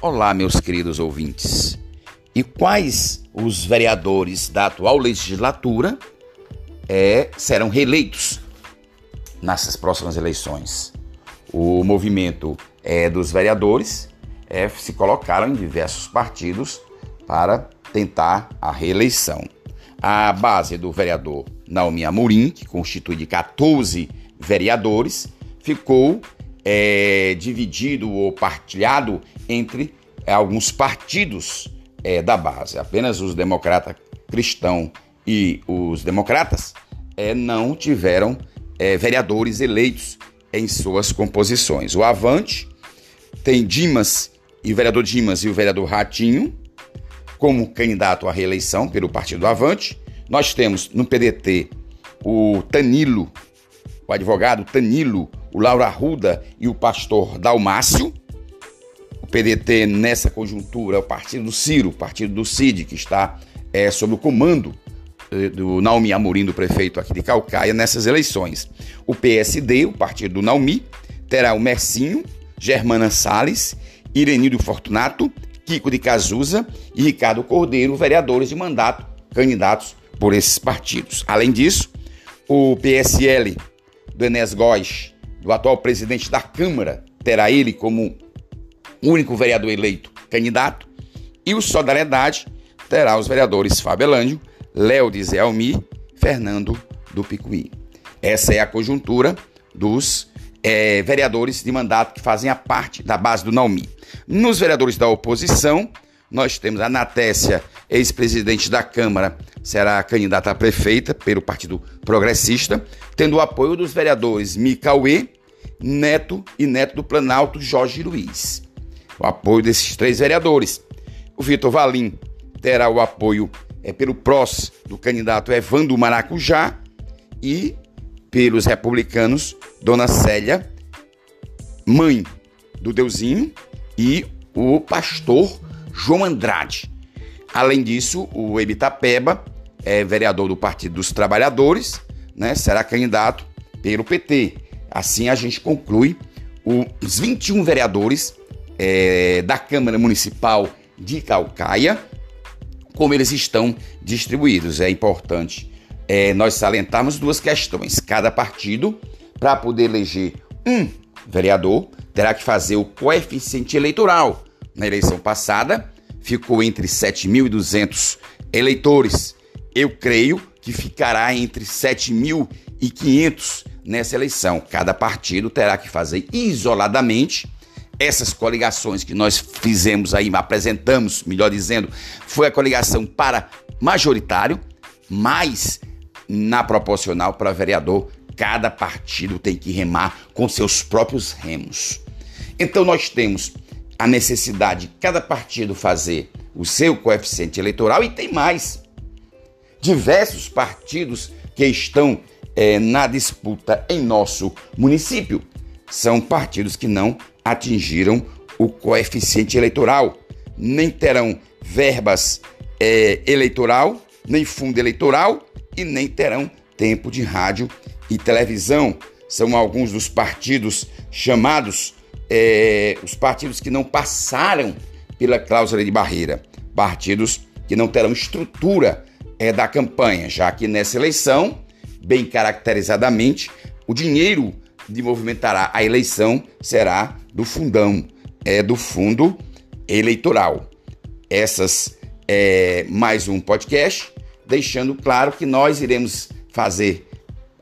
Olá, meus queridos ouvintes. E quais os vereadores da atual legislatura é, serão reeleitos nessas próximas eleições? O movimento é, dos vereadores é, se colocaram em diversos partidos para tentar a reeleição. A base do vereador Naomi Amorim, que constitui de 14 vereadores, ficou é, dividido ou partilhado entre é, alguns partidos é, da base. Apenas os democratas cristão e os democratas é, não tiveram é, vereadores eleitos em suas composições. O Avante tem Dimas e o vereador Dimas e o vereador Ratinho como candidato à reeleição pelo Partido Avante. Nós temos no PDT o Tanilo, o advogado Tanilo o Laura Arruda e o pastor Dalmácio. O PDT, nessa conjuntura, é o partido do Ciro, o partido do Cid, que está é, sob o comando eh, do Naomi Amorim, do prefeito aqui de Calcaia, nessas eleições. O PSD, o partido do Naomi, terá o Mercinho, Germana Salles, Irenildo Fortunato, Kiko de Cazuza e Ricardo Cordeiro, vereadores de mandato, candidatos por esses partidos. Além disso, o PSL do Enes Góes do atual presidente da Câmara, terá ele como único vereador eleito candidato, e o Solidariedade terá os vereadores Fábio Elândio, Léo de Zé Almi, Fernando do Picuí. Essa é a conjuntura dos é, vereadores de mandato que fazem a parte da base do Naumi. Nos vereadores da oposição, nós temos a Natécia, ex-presidente da Câmara, será candidata a prefeita pelo Partido Progressista, tendo o apoio dos vereadores Micauê, Neto e Neto do Planalto, Jorge Luiz. O apoio desses três vereadores. O Vitor Valim terá o apoio é, pelo PROS do candidato Evandro Maracujá e pelos republicanos Dona Célia, mãe do Deusinho, e o pastor João Andrade. Além disso, o Ebitapeba é vereador do Partido dos Trabalhadores, né, será candidato pelo PT. Assim a gente conclui os 21 vereadores é, da Câmara Municipal de Calcaia, como eles estão distribuídos. É importante é, nós salientarmos duas questões. Cada partido, para poder eleger um vereador, terá que fazer o coeficiente eleitoral na eleição passada, ficou entre 7.200 eleitores. Eu creio que ficará entre 7.500 nessa eleição. Cada partido terá que fazer isoladamente essas coligações que nós fizemos aí, apresentamos, melhor dizendo, foi a coligação para majoritário, mas na proporcional para vereador, cada partido tem que remar com seus próprios remos. Então nós temos a necessidade de cada partido fazer o seu coeficiente eleitoral e tem mais. Diversos partidos que estão é, na disputa em nosso município são partidos que não atingiram o coeficiente eleitoral, nem terão verbas é, eleitoral, nem fundo eleitoral e nem terão tempo de rádio e televisão. São alguns dos partidos chamados é, os partidos que não passaram pela cláusula de barreira, partidos que não terão estrutura é, da campanha, já que nessa eleição, bem caracterizadamente, o dinheiro de movimentará a eleição será do fundão, é do fundo eleitoral. Essas é mais um podcast, deixando claro que nós iremos fazer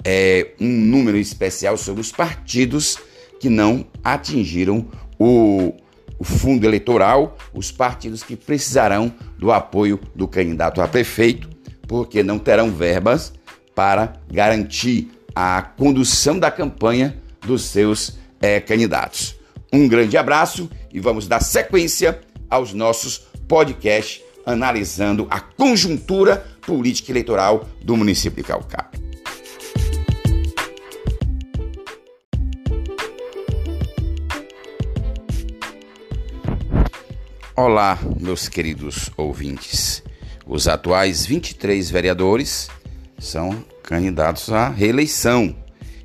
é, um número especial sobre os partidos que não atingiram o, o fundo eleitoral, os partidos que precisarão do apoio do candidato a prefeito, porque não terão verbas para garantir a condução da campanha dos seus é, candidatos. Um grande abraço e vamos dar sequência aos nossos podcasts analisando a conjuntura política eleitoral do município de Calcaia. Olá, meus queridos ouvintes. Os atuais 23 vereadores são candidatos à reeleição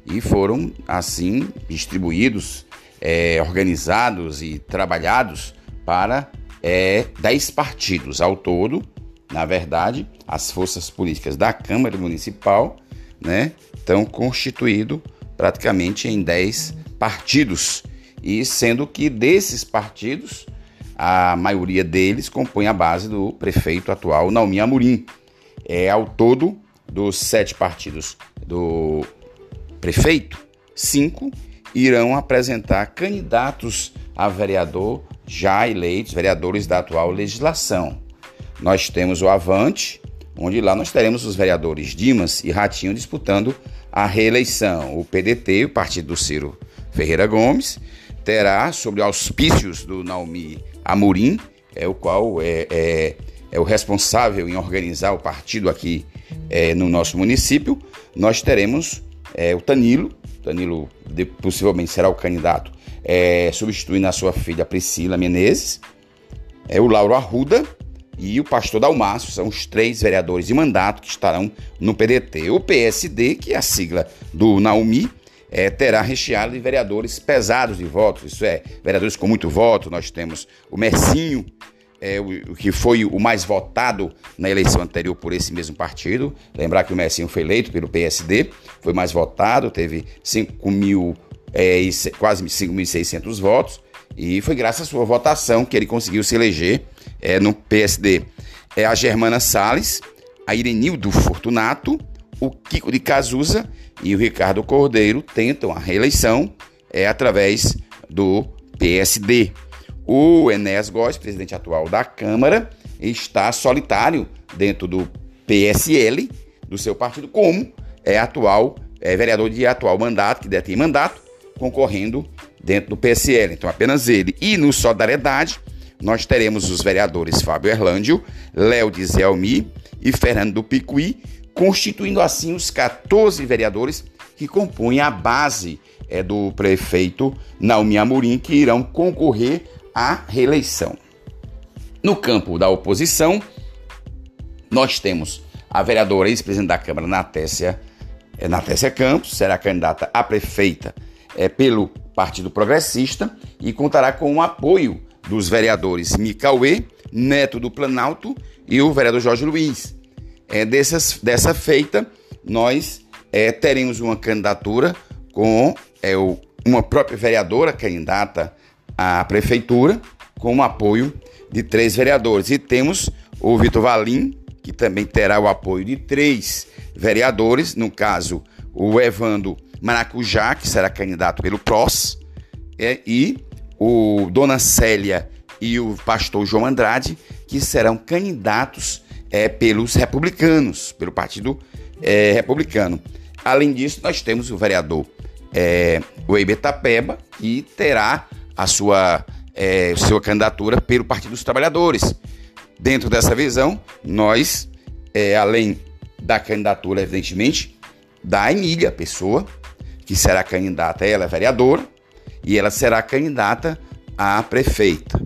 e foram, assim, distribuídos, é, organizados e trabalhados para é, 10 partidos ao todo. Na verdade, as forças políticas da Câmara Municipal né, estão constituídos praticamente em 10 partidos. E sendo que desses partidos, a maioria deles compõe a base do prefeito atual, Naumi Amorim. É, ao todo, dos sete partidos do prefeito, cinco irão apresentar candidatos a vereador já eleitos, vereadores da atual legislação. Nós temos o Avante, onde lá nós teremos os vereadores Dimas e Ratinho disputando a reeleição. O PDT, o partido do Ciro Ferreira Gomes, terá, sobre auspícios do Naomi Amorim, é o qual é, é, é o responsável em organizar o partido aqui é, no nosso município, nós teremos é, o Tanilo, Danilo possivelmente será o candidato, é, substituindo a sua filha Priscila Menezes, é o Lauro Arruda e o pastor Dalmácio, são os três vereadores de mandato que estarão no PDT. O PSD, que é a sigla do Naomi, é, terá recheado de vereadores pesados de votos, isso é, vereadores com muito voto. Nós temos o Mercinho, é, o, que foi o mais votado na eleição anterior por esse mesmo partido. Lembrar que o Mercinho foi eleito pelo PSD, foi mais votado, teve 5 mil, é, quase 5.600 votos, e foi graças à sua votação que ele conseguiu se eleger é, no PSD. É a Germana Salles, a Irenildo Fortunato, o Kiko de Cazuza e o Ricardo Cordeiro tentam a reeleição é, através do PSD. O Enéas Góes, presidente atual da Câmara, está solitário dentro do PSL, do seu partido, como é atual é vereador de atual mandato, que detém mandato, concorrendo dentro do PSL. Então, apenas ele. E no Solidariedade, nós teremos os vereadores Fábio Erlândio, Léo de Zelmi e Fernando do Picuí, constituindo assim os 14 vereadores que compõem a base é, do prefeito Naomi Amorim, que irão concorrer à reeleição. No campo da oposição, nós temos a vereadora ex-presidente da Câmara, Natécia, é, Natécia Campos, será candidata a prefeita é, pelo Partido Progressista e contará com o apoio dos vereadores Micauê, Neto do Planalto e o vereador Jorge Luiz. É, dessas, dessa feita, nós é, teremos uma candidatura com é, o, uma própria vereadora candidata à prefeitura, com o apoio de três vereadores. E temos o Vitor Valim, que também terá o apoio de três vereadores, no caso, o Evando Maracujá, que será candidato pelo PROS, é, e o Dona Célia e o pastor João Andrade, que serão candidatos é, pelos republicanos, pelo Partido é, Republicano. Além disso, nós temos o vereador é, Weibe Tapeba, que terá a sua, é, sua candidatura pelo Partido dos Trabalhadores. Dentro dessa visão, nós, é, além da candidatura, evidentemente, da Emília Pessoa, que será candidata, ela é vereadora, e ela será candidata a prefeita.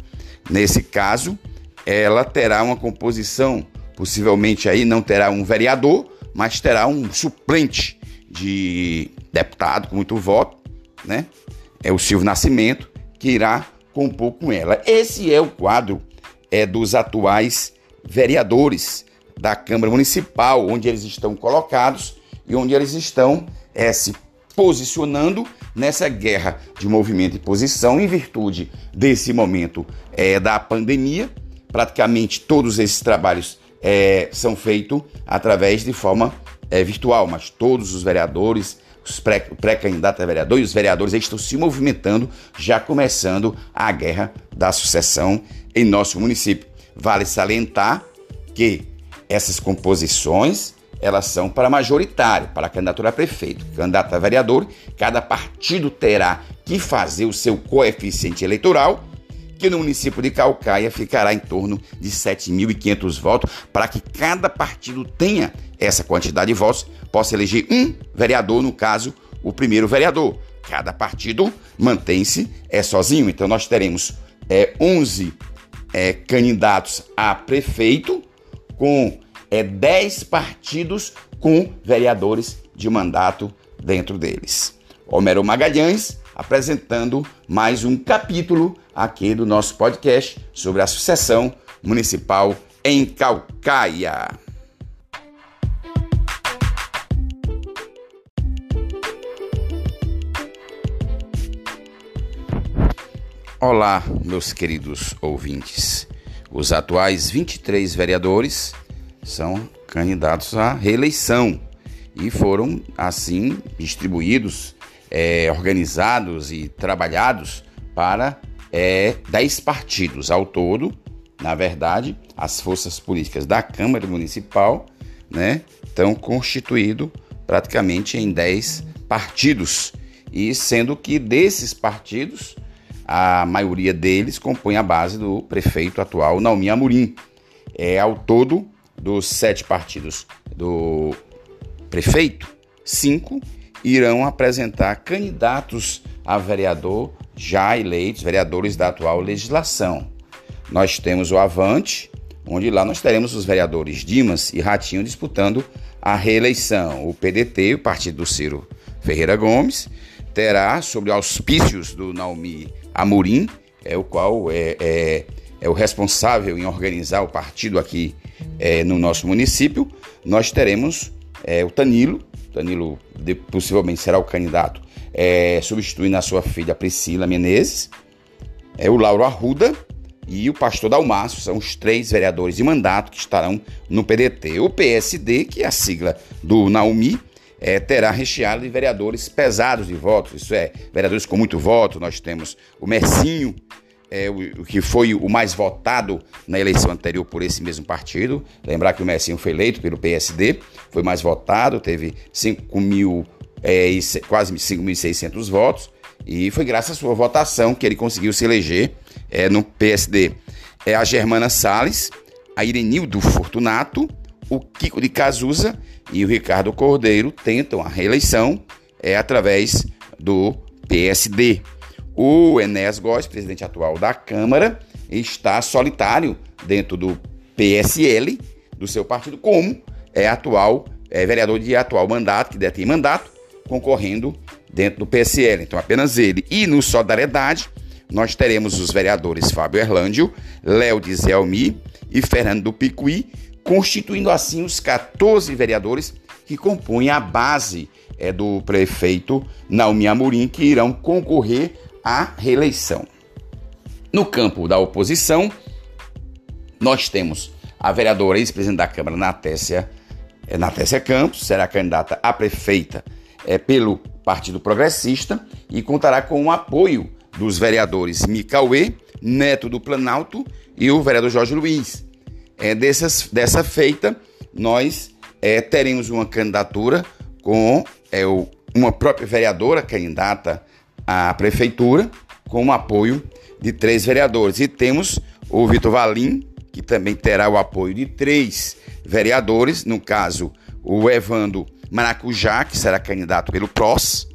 Nesse caso, ela terá uma composição, possivelmente aí não terá um vereador, mas terá um suplente de deputado com muito voto, né? É o Silvio Nascimento, que irá compor com ela. Esse é o quadro é, dos atuais vereadores da Câmara Municipal, onde eles estão colocados e onde eles estão é, se posicionando nessa guerra de movimento e posição em virtude desse momento é, da pandemia. Praticamente todos esses trabalhos é, são feitos através de forma é, virtual, mas todos os vereadores, os pré-candidatos a vereador e os vereadores estão se movimentando, já começando a guerra da sucessão em nosso município. Vale salientar que essas composições elas são para majoritário, para candidatura a prefeito, candidato a vereador. Cada partido terá que fazer o seu coeficiente eleitoral, que no município de Calcaia ficará em torno de 7.500 votos, para que cada partido tenha essa quantidade de votos, possa eleger um vereador, no caso, o primeiro vereador. Cada partido mantém-se é sozinho, então nós teremos é, 11 é, candidatos a prefeito com é 10 partidos com vereadores de mandato dentro deles. Homero Magalhães apresentando mais um capítulo aqui do nosso podcast sobre a sucessão municipal em Calcaia. Olá, meus queridos ouvintes. Os atuais 23 vereadores são candidatos à reeleição e foram assim distribuídos, é, organizados e trabalhados para é, 10 partidos ao todo. Na verdade, as forças políticas da Câmara Municipal né, estão constituídos praticamente em 10 partidos, e sendo que desses partidos a maioria deles compõe a base do prefeito atual Naumi Amorim. É, ao todo, dos sete partidos do prefeito, cinco irão apresentar candidatos a vereador já eleitos, vereadores da atual legislação. Nós temos o Avante, onde lá nós teremos os vereadores Dimas e Ratinho disputando a reeleição. O PDT, o partido do Ciro Ferreira Gomes, terá, sobre auspícios do Naomi Amorim, é o qual é, é, é o responsável em organizar o partido aqui é, no nosso município, nós teremos é, o Tanilo, Tanilo de, possivelmente será o candidato, é, substituindo a sua filha Priscila Menezes, é o Lauro Arruda e o pastor Dalmácio, são os três vereadores de mandato que estarão no PDT. O PSD, que é a sigla do Naomi, é, terá recheado de vereadores pesados de votos, isso é, vereadores com muito voto. Nós temos o Messinho, é, o, o, que foi o mais votado na eleição anterior por esse mesmo partido. Lembrar que o Messinho foi eleito pelo PSD, foi mais votado, teve 5 mil, é, quase 5.600 votos, e foi graças à sua votação que ele conseguiu se eleger é, no PSD. É a Germana Salles, a Irenildo Fortunato, o Kiko de Cazuza e o Ricardo Cordeiro tentam a reeleição é, através do PSD. O Enéas Góes, presidente atual da Câmara, está solitário dentro do PSL, do seu partido, como é atual é, vereador de atual mandato, que detém mandato, concorrendo dentro do PSL. Então, apenas ele. E no Solidariedade, nós teremos os vereadores Fábio Erlândio, Léo de Zelmi e Fernando do Picuí, constituindo assim os 14 vereadores que compõem a base é, do prefeito Naomi Amorim, que irão concorrer à reeleição. No campo da oposição, nós temos a vereadora ex-presidente da Câmara, Natécia, é, Natécia Campos, será candidata a prefeita é, pelo Partido Progressista e contará com o apoio dos vereadores Micauê, Neto do Planalto e o vereador Jorge Luiz é, dessas, dessa feita, nós é, teremos uma candidatura com é, o, uma própria vereadora candidata à prefeitura, com o apoio de três vereadores. E temos o Vitor Valim, que também terá o apoio de três vereadores, no caso, o Evando Maracujá, que será candidato pelo PROS,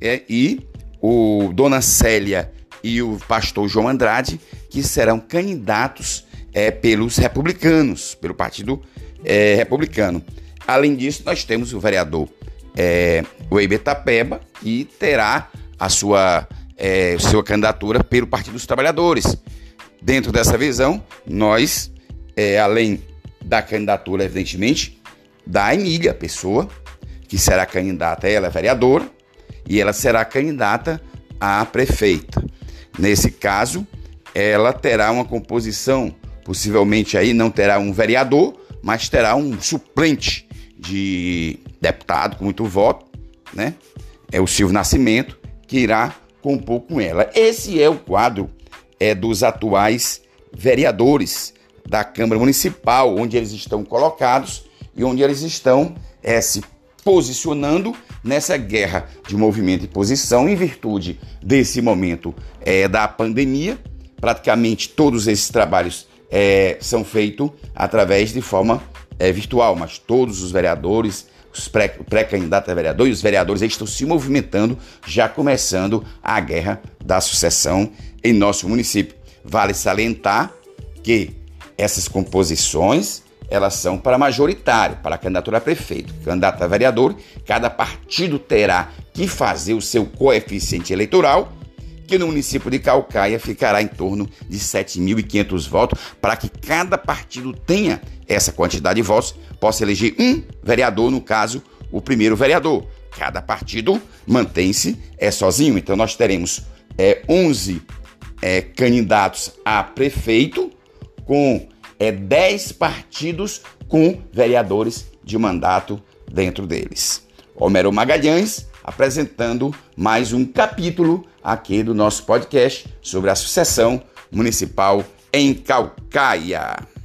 é, e o Dona Célia e o pastor João Andrade, que serão candidatos é, pelos republicanos, pelo Partido é, Republicano. Além disso, nós temos o vereador é, Weiber Tapeba, que terá a sua, é, sua candidatura pelo Partido dos Trabalhadores. Dentro dessa visão, nós, é, além da candidatura, evidentemente, da Emília Pessoa, que será candidata, ela é vereadora, e ela será candidata a prefeita. Nesse caso, ela terá uma composição Possivelmente aí não terá um vereador, mas terá um suplente de deputado com muito voto, né? É o Silvio Nascimento, que irá compor com ela. Esse é o quadro é, dos atuais vereadores da Câmara Municipal, onde eles estão colocados e onde eles estão é, se posicionando nessa guerra de movimento e posição em virtude desse momento é, da pandemia. Praticamente todos esses trabalhos é, são feitos através de forma é, virtual, mas todos os vereadores, os pré-candidatos pré a vereador e os vereadores estão se movimentando, já começando a guerra da sucessão em nosso município. Vale salientar que essas composições elas são para majoritário, para candidatura a prefeito, candidato a vereador, cada partido terá que fazer o seu coeficiente eleitoral que no município de Calcaia ficará em torno de 7.500 votos, para que cada partido tenha essa quantidade de votos, possa eleger um vereador, no caso, o primeiro vereador. Cada partido mantém-se é sozinho, então nós teremos é, 11 é, candidatos a prefeito com é, 10 partidos com vereadores de mandato dentro deles. Homero Magalhães apresentando mais um capítulo aqui do nosso podcast sobre a sucessão municipal em Calcaia.